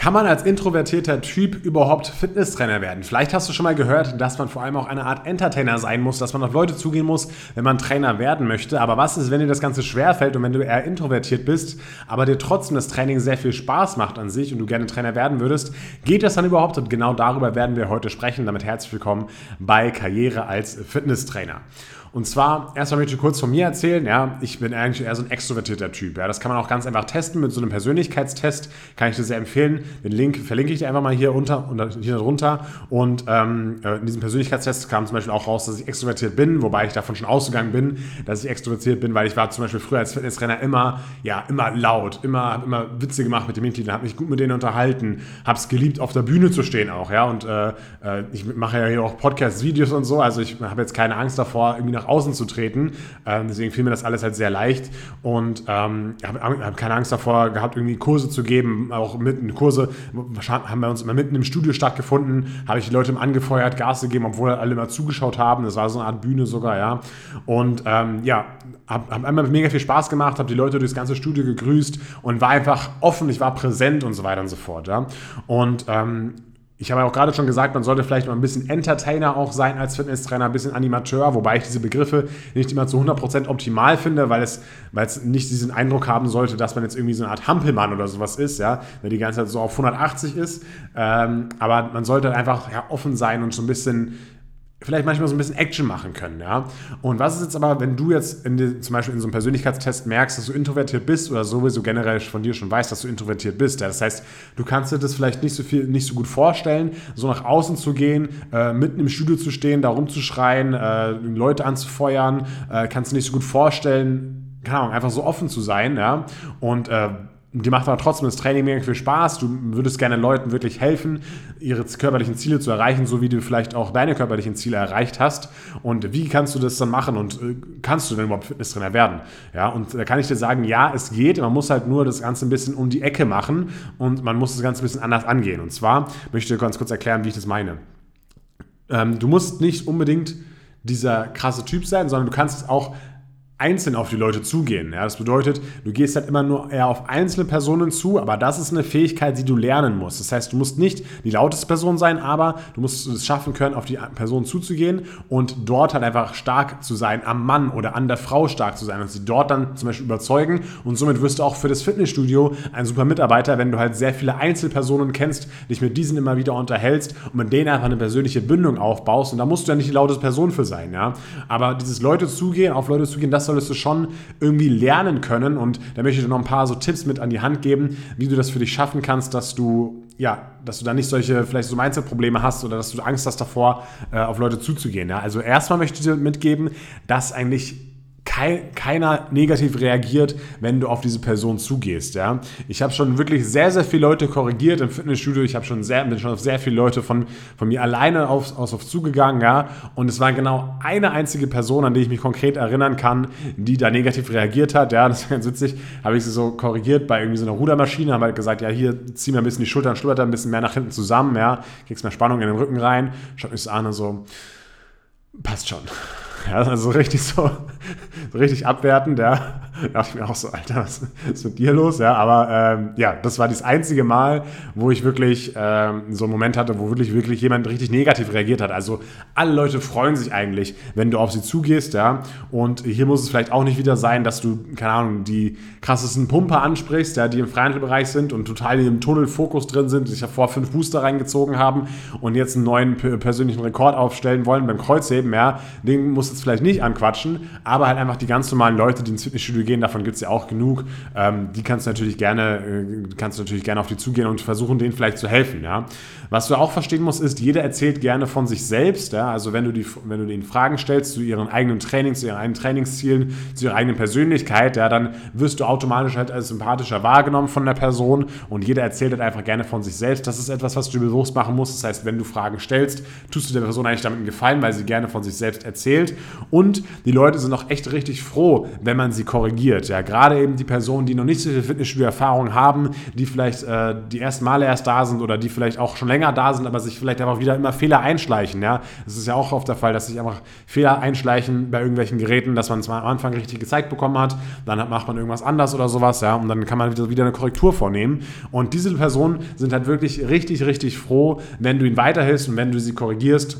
Kann man als introvertierter Typ überhaupt Fitnesstrainer werden? Vielleicht hast du schon mal gehört, dass man vor allem auch eine Art Entertainer sein muss, dass man auf Leute zugehen muss, wenn man Trainer werden möchte. Aber was ist, wenn dir das Ganze schwerfällt und wenn du eher introvertiert bist, aber dir trotzdem das Training sehr viel Spaß macht an sich und du gerne Trainer werden würdest? Geht das dann überhaupt? Und genau darüber werden wir heute sprechen. Damit herzlich willkommen bei Karriere als Fitnesstrainer. Und zwar, erstmal möchte ich kurz von mir erzählen. Ja, ich bin eigentlich eher so ein extrovertierter Typ. Ja, das kann man auch ganz einfach testen mit so einem Persönlichkeitstest. Kann ich dir sehr empfehlen. Den Link verlinke ich dir einfach mal hier unter und hier drunter. Und ähm, äh, in diesem Persönlichkeitstest kam zum Beispiel auch raus, dass ich extrovertiert bin, wobei ich davon schon ausgegangen bin, dass ich extrovertiert bin, weil ich war zum Beispiel früher als Fitnesstrainer immer, ja, immer laut, immer, habe immer Witze gemacht mit den Mitgliedern, habe mich gut mit denen unterhalten, habe es geliebt, auf der Bühne zu stehen auch, ja. Und äh, äh ich mache ja hier auch Podcast-Videos und so, also ich habe jetzt keine Angst davor, irgendwie nach außen zu treten. Ähm, deswegen fiel mir das alles halt sehr leicht und ähm, habe hab keine Angst davor gehabt, irgendwie Kurse zu geben. Auch mitten Kurse haben bei uns immer mitten im Studio stattgefunden, habe ich die Leute angefeuert, Gas gegeben, obwohl alle immer zugeschaut haben. Das war so eine Art Bühne sogar, ja. Und ähm, ja, habe hab einmal mega viel Spaß gemacht, habe die Leute durchs ganze Studio gegrüßt und war einfach offen, ich war präsent und so weiter und so fort. Ja. Und ähm, ich habe ja auch gerade schon gesagt, man sollte vielleicht mal ein bisschen Entertainer auch sein als Fitnesstrainer, ein bisschen Animateur, wobei ich diese Begriffe nicht immer zu 100% optimal finde, weil es, weil es nicht diesen Eindruck haben sollte, dass man jetzt irgendwie so eine Art Hampelmann oder sowas ist, ja, der die ganze Zeit so auf 180 ist. Ähm, aber man sollte einfach ja, offen sein und so ein bisschen vielleicht manchmal so ein bisschen Action machen können, ja. Und was ist jetzt aber, wenn du jetzt die, zum Beispiel in so einem Persönlichkeitstest merkst, dass du introvertiert bist oder sowieso generell von dir schon weißt, dass du introvertiert bist, ja? Das heißt, du kannst dir das vielleicht nicht so viel, nicht so gut vorstellen, so nach außen zu gehen, äh, mitten im Studio zu stehen, da rumzuschreien, äh, Leute anzufeuern, äh, kannst du nicht so gut vorstellen, keine Ahnung, einfach so offen zu sein, ja. Und dir macht aber trotzdem das Training mega viel Spaß. Du würdest gerne Leuten wirklich helfen, ihre körperlichen Ziele zu erreichen, so wie du vielleicht auch deine körperlichen Ziele erreicht hast. Und wie kannst du das dann machen und äh, kannst du denn überhaupt Fitnesstrainer werden? Ja, und da kann ich dir sagen, ja, es geht. Man muss halt nur das Ganze ein bisschen um die Ecke machen und man muss das Ganze ein bisschen anders angehen. Und zwar möchte ich dir ganz kurz erklären, wie ich das meine. Ähm, du musst nicht unbedingt dieser krasse Typ sein, sondern du kannst auch einzeln auf die Leute zugehen. Ja, das bedeutet, du gehst halt immer nur eher auf einzelne Personen zu, aber das ist eine Fähigkeit, die du lernen musst. Das heißt, du musst nicht die lauteste Person sein, aber du musst es schaffen können, auf die Person zuzugehen und dort halt einfach stark zu sein, am Mann oder an der Frau stark zu sein und sie dort dann zum Beispiel überzeugen. Und somit wirst du auch für das Fitnessstudio ein super Mitarbeiter, wenn du halt sehr viele Einzelpersonen kennst, dich mit diesen immer wieder unterhältst und mit denen einfach eine persönliche Bindung aufbaust. Und da musst du ja nicht die lauteste Person für sein, ja. Aber dieses Leute zugehen, auf Leute zugehen, das solltest du schon irgendwie lernen können. Und da möchte ich dir noch ein paar so Tipps mit an die Hand geben, wie du das für dich schaffen kannst, dass du ja, dass du da nicht solche vielleicht so Mindset-Probleme hast oder dass du Angst hast davor, äh, auf Leute zuzugehen. Ja? Also erstmal möchte ich dir mitgeben, dass eigentlich keiner negativ reagiert, wenn du auf diese Person zugehst. Ja? Ich habe schon wirklich sehr, sehr viele Leute korrigiert im Fitnessstudio. Ich habe schon sehr, bin schon auf sehr viele Leute von, von mir alleine auf, aus auf zugegangen. Ja? Und es war genau eine einzige Person, an die ich mich konkret erinnern kann, die da negativ reagiert hat. Ja, das war ganz witzig. Habe ich sie so korrigiert bei irgendwie so einer Rudermaschine. Habe halt gesagt, ja, hier zieh mir ein bisschen die Schultern, schultert ein bisschen mehr nach hinten zusammen. Ja, kriegst mehr Spannung in den Rücken rein. Schaut mich so an und so, passt schon. Ja, also richtig so, so richtig abwertend, ja. Da dachte ich mir auch so, Alter, was ist mit dir los? Ja, aber ähm, ja, das war das einzige Mal, wo ich wirklich ähm, so einen Moment hatte, wo wirklich, wirklich jemand richtig negativ reagiert hat. Also alle Leute freuen sich eigentlich, wenn du auf sie zugehst, ja. Und hier muss es vielleicht auch nicht wieder sein, dass du, keine Ahnung, die krassesten Pumper ansprichst, ja, die im Freihandelbereich sind und total in dem Tunnelfokus drin sind, sich ja vor fünf Booster reingezogen haben und jetzt einen neuen persönlichen Rekord aufstellen wollen beim Kreuzheben, ja. Den muss jetzt vielleicht nicht anquatschen, aber halt einfach die ganz normalen Leute, die ins Fitnessstudio gehen, davon gibt es ja auch genug. Ähm, die kannst du natürlich gerne, äh, kannst du natürlich gerne auf die zugehen und versuchen, denen vielleicht zu helfen. Ja? Was du auch verstehen musst, ist, jeder erzählt gerne von sich selbst. Ja? Also wenn du, die, wenn du ihnen Fragen stellst zu ihren eigenen Trainings, zu ihren eigenen Trainingszielen, zu ihrer eigenen Persönlichkeit, ja, dann wirst du automatisch halt als sympathischer wahrgenommen von der Person und jeder erzählt halt einfach gerne von sich selbst. Das ist etwas, was du bewusst machen musst. Das heißt, wenn du Fragen stellst, tust du der Person eigentlich damit einen Gefallen, weil sie gerne von sich selbst erzählt Und die Leute sind auch echt richtig froh, wenn man sie korrigiert. Ja, gerade eben die Personen, die noch nicht so viel Fitnessstudio-Erfahrung haben, die vielleicht äh, die ersten Male erst da sind oder die vielleicht auch schon länger da sind, aber sich vielleicht einfach wieder immer Fehler einschleichen. Ja, das ist ja auch oft der Fall, dass sich einfach Fehler einschleichen bei irgendwelchen Geräten, dass man zwar am Anfang richtig gezeigt bekommen hat, dann macht man irgendwas anders oder sowas, ja, und dann kann man wieder, wieder eine Korrektur vornehmen. Und diese Personen sind halt wirklich richtig, richtig froh, wenn du ihnen weiterhilfst und wenn du sie korrigierst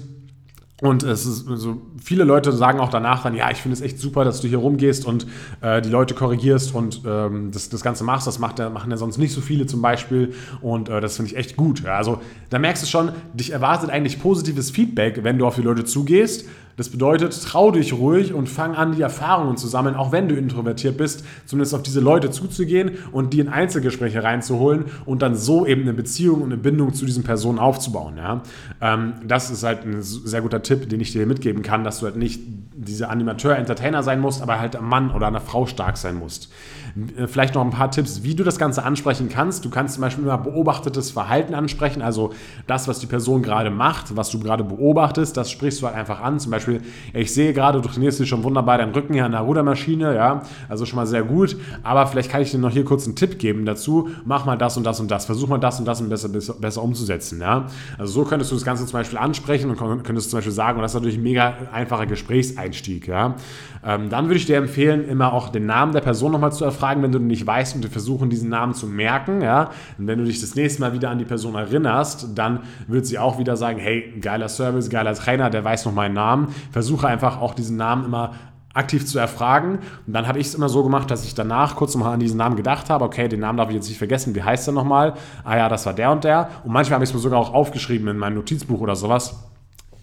und es ist so, viele Leute sagen auch danach dann, ja, ich finde es echt super, dass du hier rumgehst und äh, die Leute korrigierst und ähm, das, das Ganze machst. Das macht, machen ja sonst nicht so viele zum Beispiel. Und äh, das finde ich echt gut. Ja, also da merkst du schon, dich erwartet eigentlich positives Feedback, wenn du auf die Leute zugehst. Das bedeutet, trau dich ruhig und fang an, die Erfahrungen zu sammeln, auch wenn du introvertiert bist, zumindest auf diese Leute zuzugehen und die in Einzelgespräche reinzuholen und dann so eben eine Beziehung und eine Bindung zu diesen Personen aufzubauen. Ja? Ähm, das ist halt ein sehr guter Tipp, den ich dir mitgeben kann, dass du halt nicht dieser Animateur, Entertainer sein musst, aber halt ein Mann oder eine Frau stark sein musst. Äh, vielleicht noch ein paar Tipps, wie du das Ganze ansprechen kannst. Du kannst zum Beispiel immer beobachtetes Verhalten ansprechen, also das, was die Person gerade macht, was du gerade beobachtest, das sprichst du halt einfach an. Zum Beispiel, ich sehe gerade, du trainierst dich schon wunderbar deinen Rücken hier an der Rudermaschine, ja, also schon mal sehr gut, aber vielleicht kann ich dir noch hier kurz einen Tipp geben dazu, mach mal das und das und das, versuch mal das und das und besser, besser, besser umzusetzen, ja. Also so könntest du das Ganze zum Beispiel ansprechen und könntest zum Beispiel sagen, und das ist natürlich ein mega einfacher Gesprächseinstieg, ja. Ähm, dann würde ich dir empfehlen, immer auch den Namen der Person nochmal zu erfragen, wenn du nicht weißt und wir versuchen, diesen Namen zu merken. Ja? Und wenn du dich das nächste Mal wieder an die Person erinnerst, dann wird sie auch wieder sagen, hey, geiler Service, geiler Trainer, der weiß noch meinen Namen. Versuche einfach auch diesen Namen immer aktiv zu erfragen. Und dann habe ich es immer so gemacht, dass ich danach kurz nochmal an diesen Namen gedacht habe. Okay, den Namen darf ich jetzt nicht vergessen. Wie heißt der nochmal? Ah ja, das war der und der. Und manchmal habe ich es mir sogar auch aufgeschrieben in meinem Notizbuch oder sowas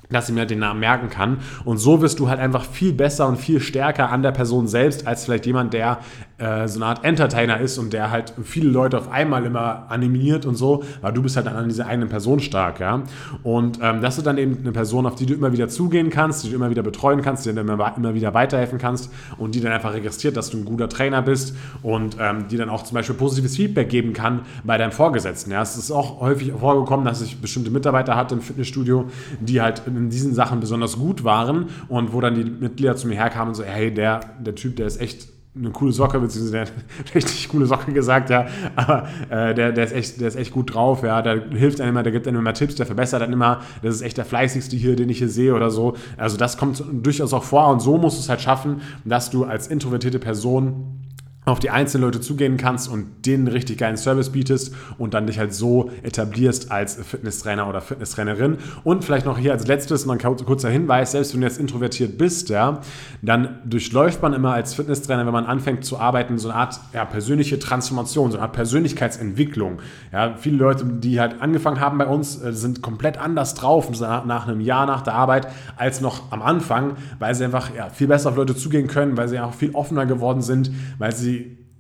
dass ich mir den Namen merken kann. Und so wirst du halt einfach viel besser und viel stärker an der Person selbst, als vielleicht jemand, der äh, so eine Art Entertainer ist und der halt viele Leute auf einmal immer animiert und so, weil du bist halt dann an dieser einen Person stark, ja. Und ähm, das ist dann eben eine Person, auf die du immer wieder zugehen kannst, die du immer wieder betreuen kannst, die dann immer, immer wieder weiterhelfen kannst und die dann einfach registriert, dass du ein guter Trainer bist und ähm, die dann auch zum Beispiel positives Feedback geben kann bei deinem Vorgesetzten. Ja, es ist auch häufig vorgekommen, dass ich bestimmte Mitarbeiter hatte im Fitnessstudio, die halt in diesen Sachen besonders gut waren und wo dann die Mitglieder zu mir herkamen und so, hey, der, der Typ, der ist echt eine coole Socke, beziehungsweise der hat richtig coole Socke gesagt, ja. Aber äh, der, der, ist echt, der ist echt gut drauf, ja. Der hilft einem immer, der gibt einem immer Tipps, der verbessert dann immer. Das ist echt der fleißigste hier, den ich hier sehe oder so. Also das kommt durchaus auch vor und so musst du es halt schaffen, dass du als introvertierte Person auf die einzelnen Leute zugehen kannst und denen richtig geilen Service bietest und dann dich halt so etablierst als Fitnesstrainer oder Fitnesstrainerin. Und vielleicht noch hier als letztes noch ein kurzer Hinweis, selbst wenn du jetzt introvertiert bist, ja, dann durchläuft man immer als Fitnesstrainer, wenn man anfängt zu arbeiten, so eine Art ja, persönliche Transformation, so eine Art Persönlichkeitsentwicklung. Ja, viele Leute, die halt angefangen haben bei uns, äh, sind komplett anders drauf nach einem Jahr nach der Arbeit als noch am Anfang, weil sie einfach ja, viel besser auf Leute zugehen können, weil sie auch viel offener geworden sind, weil sie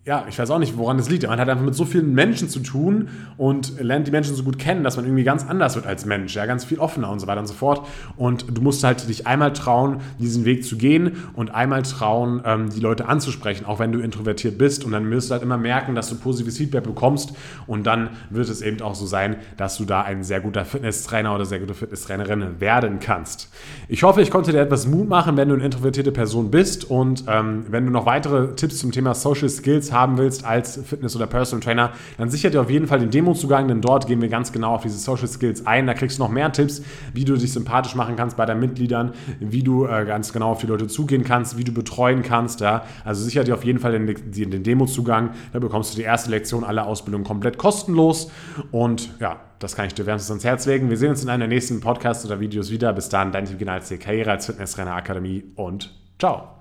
ja, ich weiß auch nicht, woran das liegt. Man hat einfach mit so vielen Menschen zu tun und lernt die Menschen so gut kennen, dass man irgendwie ganz anders wird als Mensch, ja, ganz viel offener und so weiter und so fort. Und du musst halt dich einmal trauen, diesen Weg zu gehen und einmal trauen, ähm, die Leute anzusprechen, auch wenn du introvertiert bist. Und dann wirst du halt immer merken, dass du positives Feedback bekommst. Und dann wird es eben auch so sein, dass du da ein sehr guter Fitnesstrainer oder sehr gute Fitnesstrainerin werden kannst. Ich hoffe, ich konnte dir etwas Mut machen, wenn du eine introvertierte Person bist. Und ähm, wenn du noch weitere Tipps zum Thema Social Skills hast, haben willst als Fitness- oder Personal Trainer, dann sichert dir auf jeden Fall den Demo-Zugang, denn dort gehen wir ganz genau auf diese Social Skills ein. Da kriegst du noch mehr Tipps, wie du dich sympathisch machen kannst bei deinen Mitgliedern, wie du äh, ganz genau auf die Leute zugehen kannst, wie du betreuen kannst. Ja? Also sicher dir auf jeden Fall den, den, Demo-Zugang. Da bekommst du die erste Lektion aller Ausbildung komplett kostenlos. Und ja, das kann ich dir wärmstens ans Herz legen. Wir sehen uns in einer nächsten Podcast oder Videos wieder. Bis dann, dein Team als Karriere als Fitnesstrainer Akademie und ciao.